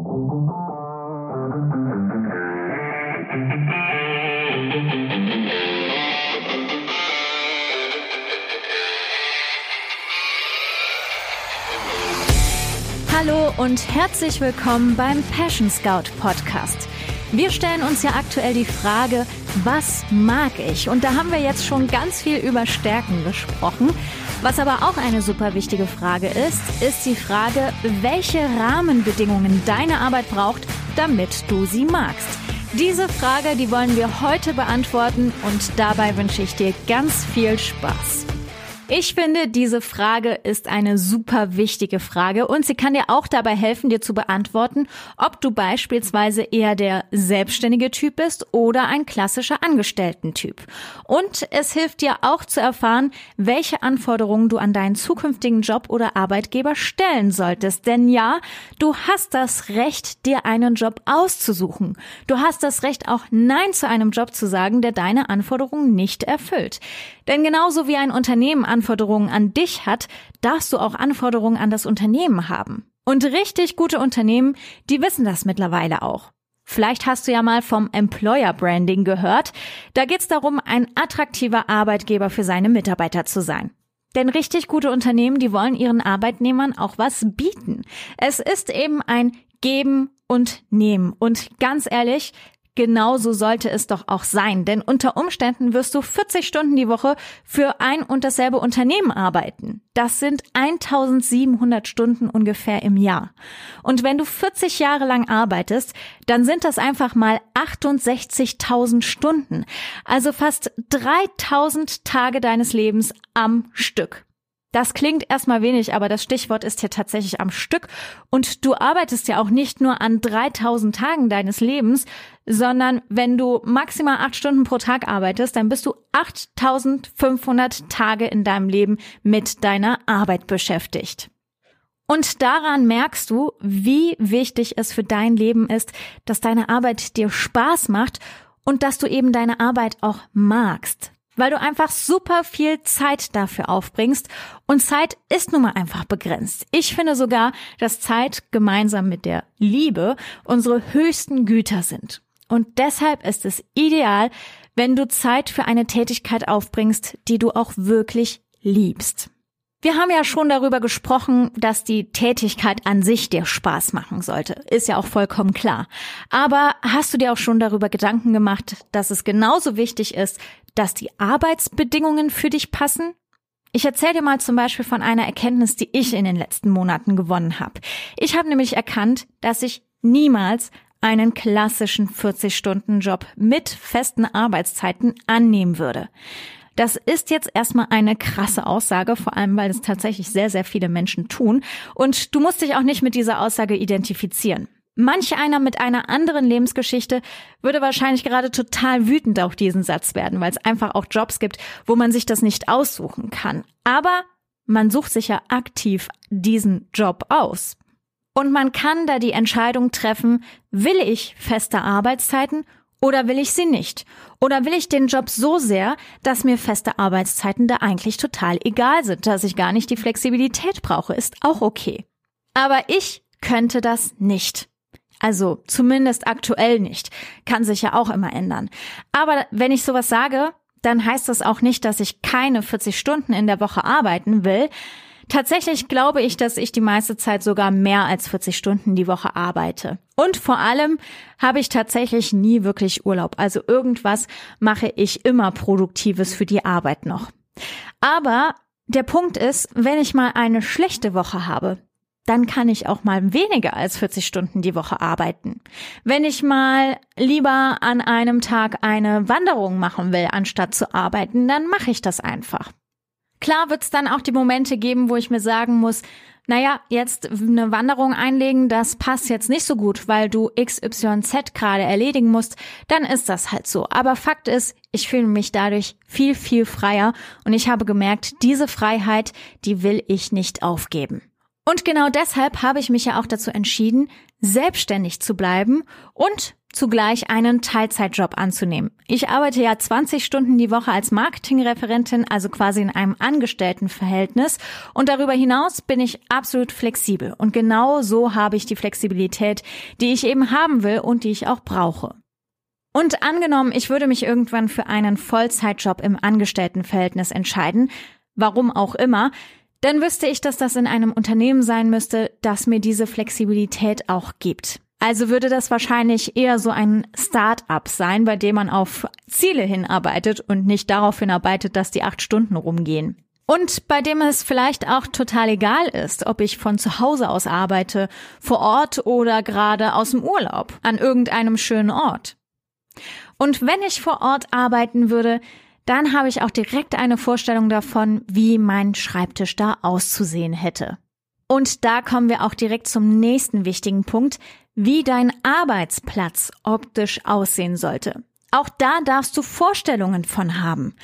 Hallo und herzlich willkommen beim Passion Scout Podcast. Wir stellen uns ja aktuell die Frage, was mag ich? Und da haben wir jetzt schon ganz viel über Stärken gesprochen. Was aber auch eine super wichtige Frage ist, ist die Frage, welche Rahmenbedingungen deine Arbeit braucht, damit du sie magst. Diese Frage, die wollen wir heute beantworten und dabei wünsche ich dir ganz viel Spaß. Ich finde, diese Frage ist eine super wichtige Frage und sie kann dir auch dabei helfen, dir zu beantworten, ob du beispielsweise eher der selbstständige Typ bist oder ein klassischer Angestellten-Typ. Und es hilft dir auch zu erfahren, welche Anforderungen du an deinen zukünftigen Job oder Arbeitgeber stellen solltest. Denn ja, du hast das Recht, dir einen Job auszusuchen. Du hast das Recht, auch Nein zu einem Job zu sagen, der deine Anforderungen nicht erfüllt. Denn genauso wie ein Unternehmen Anforderungen an dich hat, darfst du auch Anforderungen an das Unternehmen haben. Und richtig gute Unternehmen, die wissen das mittlerweile auch. Vielleicht hast du ja mal vom Employer Branding gehört. Da geht es darum, ein attraktiver Arbeitgeber für seine Mitarbeiter zu sein. Denn richtig gute Unternehmen, die wollen ihren Arbeitnehmern auch was bieten. Es ist eben ein Geben und Nehmen. Und ganz ehrlich, Genauso sollte es doch auch sein, denn unter Umständen wirst du 40 Stunden die Woche für ein und dasselbe Unternehmen arbeiten. Das sind 1700 Stunden ungefähr im Jahr. Und wenn du 40 Jahre lang arbeitest, dann sind das einfach mal 68.000 Stunden, also fast 3000 Tage deines Lebens am Stück. Das klingt erstmal wenig, aber das Stichwort ist hier tatsächlich am Stück. Und du arbeitest ja auch nicht nur an 3000 Tagen deines Lebens, sondern wenn du maximal acht Stunden pro Tag arbeitest, dann bist du 8500 Tage in deinem Leben mit deiner Arbeit beschäftigt. Und daran merkst du, wie wichtig es für dein Leben ist, dass deine Arbeit dir Spaß macht und dass du eben deine Arbeit auch magst weil du einfach super viel Zeit dafür aufbringst und Zeit ist nun mal einfach begrenzt. Ich finde sogar, dass Zeit gemeinsam mit der Liebe unsere höchsten Güter sind. Und deshalb ist es ideal, wenn du Zeit für eine Tätigkeit aufbringst, die du auch wirklich liebst. Wir haben ja schon darüber gesprochen, dass die Tätigkeit an sich dir Spaß machen sollte. Ist ja auch vollkommen klar. Aber hast du dir auch schon darüber Gedanken gemacht, dass es genauso wichtig ist, dass die Arbeitsbedingungen für dich passen? Ich erzähle dir mal zum Beispiel von einer Erkenntnis, die ich in den letzten Monaten gewonnen habe. Ich habe nämlich erkannt, dass ich niemals einen klassischen 40-Stunden-Job mit festen Arbeitszeiten annehmen würde. Das ist jetzt erstmal eine krasse Aussage, vor allem weil es tatsächlich sehr, sehr viele Menschen tun. Und du musst dich auch nicht mit dieser Aussage identifizieren. Manch einer mit einer anderen Lebensgeschichte würde wahrscheinlich gerade total wütend auf diesen Satz werden, weil es einfach auch Jobs gibt, wo man sich das nicht aussuchen kann. Aber man sucht sich ja aktiv diesen Job aus. Und man kann da die Entscheidung treffen, will ich feste Arbeitszeiten oder will ich sie nicht? Oder will ich den Job so sehr, dass mir feste Arbeitszeiten da eigentlich total egal sind, dass ich gar nicht die Flexibilität brauche, ist auch okay. Aber ich könnte das nicht. Also zumindest aktuell nicht. Kann sich ja auch immer ändern. Aber wenn ich sowas sage, dann heißt das auch nicht, dass ich keine 40 Stunden in der Woche arbeiten will. Tatsächlich glaube ich, dass ich die meiste Zeit sogar mehr als 40 Stunden die Woche arbeite. Und vor allem habe ich tatsächlich nie wirklich Urlaub. Also irgendwas mache ich immer Produktives für die Arbeit noch. Aber der Punkt ist, wenn ich mal eine schlechte Woche habe, dann kann ich auch mal weniger als 40 Stunden die Woche arbeiten. Wenn ich mal lieber an einem Tag eine Wanderung machen will, anstatt zu arbeiten, dann mache ich das einfach. Klar wird es dann auch die Momente geben, wo ich mir sagen muss, naja, jetzt eine Wanderung einlegen, das passt jetzt nicht so gut, weil du XYZ gerade erledigen musst, dann ist das halt so. Aber Fakt ist, ich fühle mich dadurch viel, viel freier und ich habe gemerkt, diese Freiheit, die will ich nicht aufgeben. Und genau deshalb habe ich mich ja auch dazu entschieden, selbstständig zu bleiben und zugleich einen Teilzeitjob anzunehmen. Ich arbeite ja 20 Stunden die Woche als Marketingreferentin, also quasi in einem Angestelltenverhältnis. Und darüber hinaus bin ich absolut flexibel. Und genau so habe ich die Flexibilität, die ich eben haben will und die ich auch brauche. Und angenommen, ich würde mich irgendwann für einen Vollzeitjob im Angestelltenverhältnis entscheiden, warum auch immer, dann wüsste ich, dass das in einem Unternehmen sein müsste, das mir diese Flexibilität auch gibt. Also würde das wahrscheinlich eher so ein Start-up sein, bei dem man auf Ziele hinarbeitet und nicht darauf hinarbeitet, dass die acht Stunden rumgehen. Und bei dem es vielleicht auch total egal ist, ob ich von zu Hause aus arbeite, vor Ort oder gerade aus dem Urlaub, an irgendeinem schönen Ort. Und wenn ich vor Ort arbeiten würde, dann habe ich auch direkt eine Vorstellung davon, wie mein Schreibtisch da auszusehen hätte. Und da kommen wir auch direkt zum nächsten wichtigen Punkt, wie dein Arbeitsplatz optisch aussehen sollte. Auch da darfst du Vorstellungen von haben.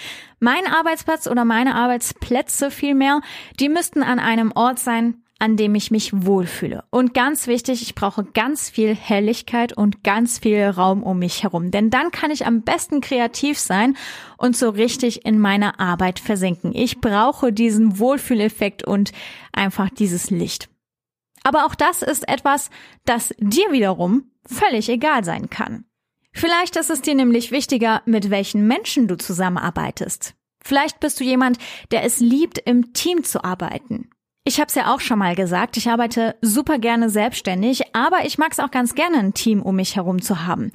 Mein Arbeitsplatz oder meine Arbeitsplätze vielmehr, die müssten an einem Ort sein, an dem ich mich wohlfühle. Und ganz wichtig, ich brauche ganz viel Helligkeit und ganz viel Raum um mich herum. Denn dann kann ich am besten kreativ sein und so richtig in meiner Arbeit versinken. Ich brauche diesen Wohlfühleffekt und einfach dieses Licht. Aber auch das ist etwas, das dir wiederum völlig egal sein kann. Vielleicht ist es dir nämlich wichtiger, mit welchen Menschen du zusammenarbeitest. Vielleicht bist du jemand, der es liebt, im Team zu arbeiten. Ich habe es ja auch schon mal gesagt, ich arbeite super gerne selbstständig, aber ich mag es auch ganz gerne, ein Team um mich herum zu haben.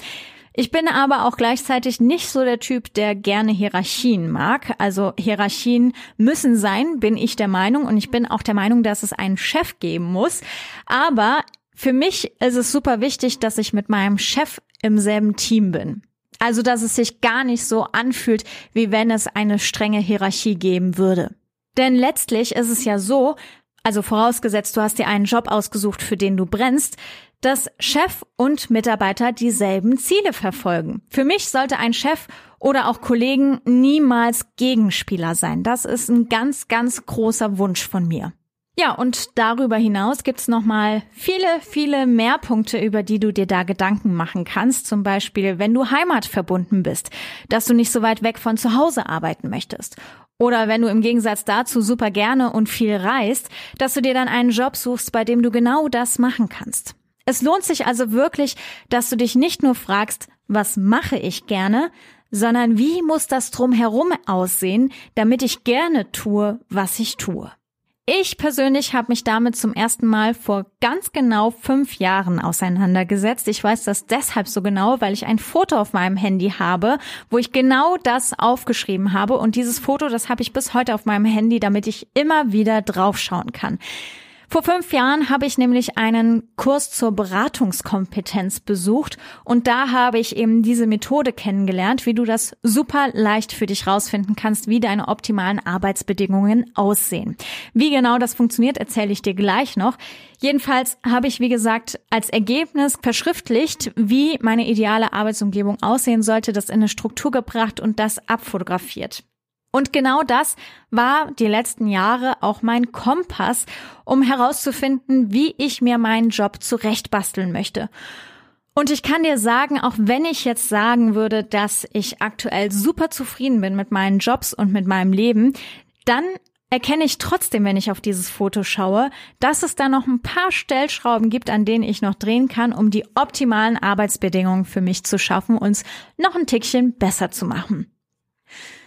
Ich bin aber auch gleichzeitig nicht so der Typ, der gerne Hierarchien mag. Also Hierarchien müssen sein, bin ich der Meinung. Und ich bin auch der Meinung, dass es einen Chef geben muss. Aber für mich ist es super wichtig, dass ich mit meinem Chef im selben Team bin. Also, dass es sich gar nicht so anfühlt, wie wenn es eine strenge Hierarchie geben würde. Denn letztlich ist es ja so, also vorausgesetzt, du hast dir einen Job ausgesucht, für den du brennst, dass Chef und Mitarbeiter dieselben Ziele verfolgen. Für mich sollte ein Chef oder auch Kollegen niemals Gegenspieler sein. Das ist ein ganz, ganz großer Wunsch von mir. Ja, und darüber hinaus gibt's noch mal viele, viele mehr Punkte, über die du dir da Gedanken machen kannst. Zum Beispiel, wenn du heimatverbunden bist, dass du nicht so weit weg von zu Hause arbeiten möchtest. Oder wenn du im Gegensatz dazu super gerne und viel reist, dass du dir dann einen Job suchst, bei dem du genau das machen kannst. Es lohnt sich also wirklich, dass du dich nicht nur fragst, was mache ich gerne, sondern wie muss das drumherum aussehen, damit ich gerne tue, was ich tue. Ich persönlich habe mich damit zum ersten Mal vor ganz genau fünf Jahren auseinandergesetzt. Ich weiß das deshalb so genau, weil ich ein Foto auf meinem Handy habe, wo ich genau das aufgeschrieben habe. Und dieses Foto, das habe ich bis heute auf meinem Handy, damit ich immer wieder draufschauen kann. Vor fünf Jahren habe ich nämlich einen Kurs zur Beratungskompetenz besucht und da habe ich eben diese Methode kennengelernt, wie du das super leicht für dich rausfinden kannst, wie deine optimalen Arbeitsbedingungen aussehen. Wie genau das funktioniert, erzähle ich dir gleich noch. Jedenfalls habe ich, wie gesagt, als Ergebnis verschriftlicht, wie meine ideale Arbeitsumgebung aussehen sollte, das in eine Struktur gebracht und das abfotografiert. Und genau das war die letzten Jahre auch mein Kompass, um herauszufinden, wie ich mir meinen Job zurechtbasteln möchte. Und ich kann dir sagen, auch wenn ich jetzt sagen würde, dass ich aktuell super zufrieden bin mit meinen Jobs und mit meinem Leben, dann erkenne ich trotzdem, wenn ich auf dieses Foto schaue, dass es da noch ein paar Stellschrauben gibt, an denen ich noch drehen kann, um die optimalen Arbeitsbedingungen für mich zu schaffen und es noch ein Tickchen besser zu machen.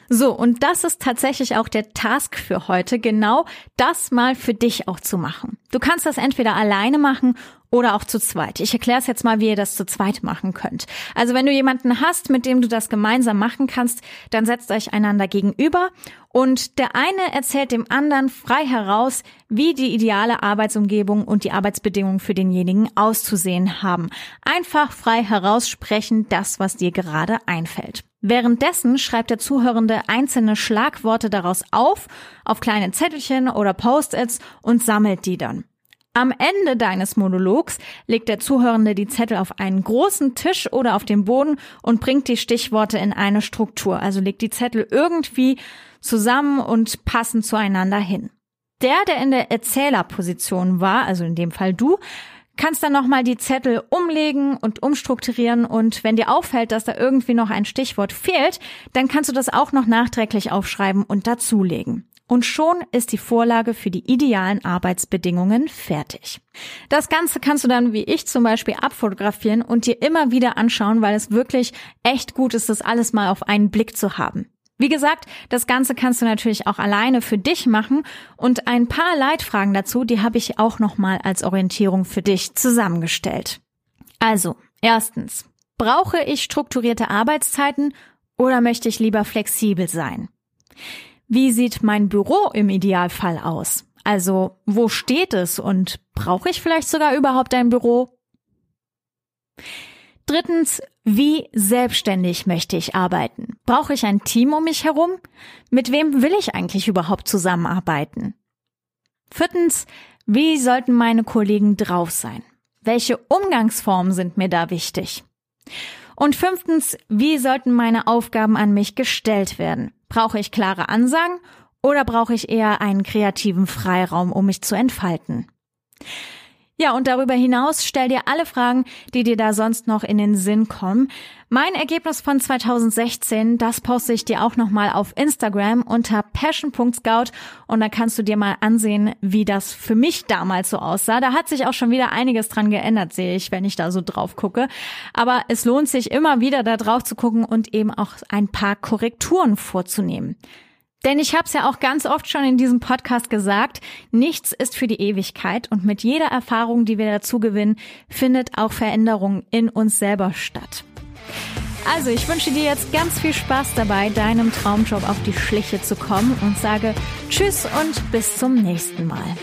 So, und das ist tatsächlich auch der Task für heute, genau das mal für dich auch zu machen. Du kannst das entweder alleine machen oder auch zu zweit. Ich erkläre es jetzt mal, wie ihr das zu zweit machen könnt. Also wenn du jemanden hast, mit dem du das gemeinsam machen kannst, dann setzt euch einander gegenüber und der eine erzählt dem anderen frei heraus, wie die ideale Arbeitsumgebung und die Arbeitsbedingungen für denjenigen auszusehen haben. Einfach frei heraussprechen, das, was dir gerade einfällt. Währenddessen schreibt der Zuhörende einzelne Schlagworte daraus auf, auf kleine Zettelchen oder Post-its und sammelt die dann. Am Ende deines Monologs legt der Zuhörende die Zettel auf einen großen Tisch oder auf den Boden und bringt die Stichworte in eine Struktur. Also legt die Zettel irgendwie zusammen und passend zueinander hin. Der, der in der Erzählerposition war, also in dem Fall du, kannst dann nochmal die Zettel umlegen und umstrukturieren und wenn dir auffällt, dass da irgendwie noch ein Stichwort fehlt, dann kannst du das auch noch nachträglich aufschreiben und dazulegen. Und schon ist die Vorlage für die idealen Arbeitsbedingungen fertig. Das Ganze kannst du dann, wie ich zum Beispiel, abfotografieren und dir immer wieder anschauen, weil es wirklich echt gut ist, das alles mal auf einen Blick zu haben. Wie gesagt, das Ganze kannst du natürlich auch alleine für dich machen und ein paar Leitfragen dazu, die habe ich auch nochmal als Orientierung für dich zusammengestellt. Also, erstens, brauche ich strukturierte Arbeitszeiten oder möchte ich lieber flexibel sein? Wie sieht mein Büro im Idealfall aus? Also, wo steht es und brauche ich vielleicht sogar überhaupt ein Büro? Drittens, wie selbstständig möchte ich arbeiten? Brauche ich ein Team um mich herum? Mit wem will ich eigentlich überhaupt zusammenarbeiten? Viertens, wie sollten meine Kollegen drauf sein? Welche Umgangsformen sind mir da wichtig? Und fünftens, wie sollten meine Aufgaben an mich gestellt werden? Brauche ich klare Ansagen oder brauche ich eher einen kreativen Freiraum, um mich zu entfalten? Ja, und darüber hinaus stell dir alle Fragen, die dir da sonst noch in den Sinn kommen. Mein Ergebnis von 2016, das poste ich dir auch nochmal auf Instagram unter passion.scout und da kannst du dir mal ansehen, wie das für mich damals so aussah. Da hat sich auch schon wieder einiges dran geändert, sehe ich, wenn ich da so drauf gucke. Aber es lohnt sich immer wieder da drauf zu gucken und eben auch ein paar Korrekturen vorzunehmen. Denn ich habe es ja auch ganz oft schon in diesem Podcast gesagt, nichts ist für die Ewigkeit und mit jeder Erfahrung, die wir dazu gewinnen, findet auch Veränderung in uns selber statt. Also ich wünsche dir jetzt ganz viel Spaß dabei, deinem Traumjob auf die Schliche zu kommen und sage Tschüss und bis zum nächsten Mal.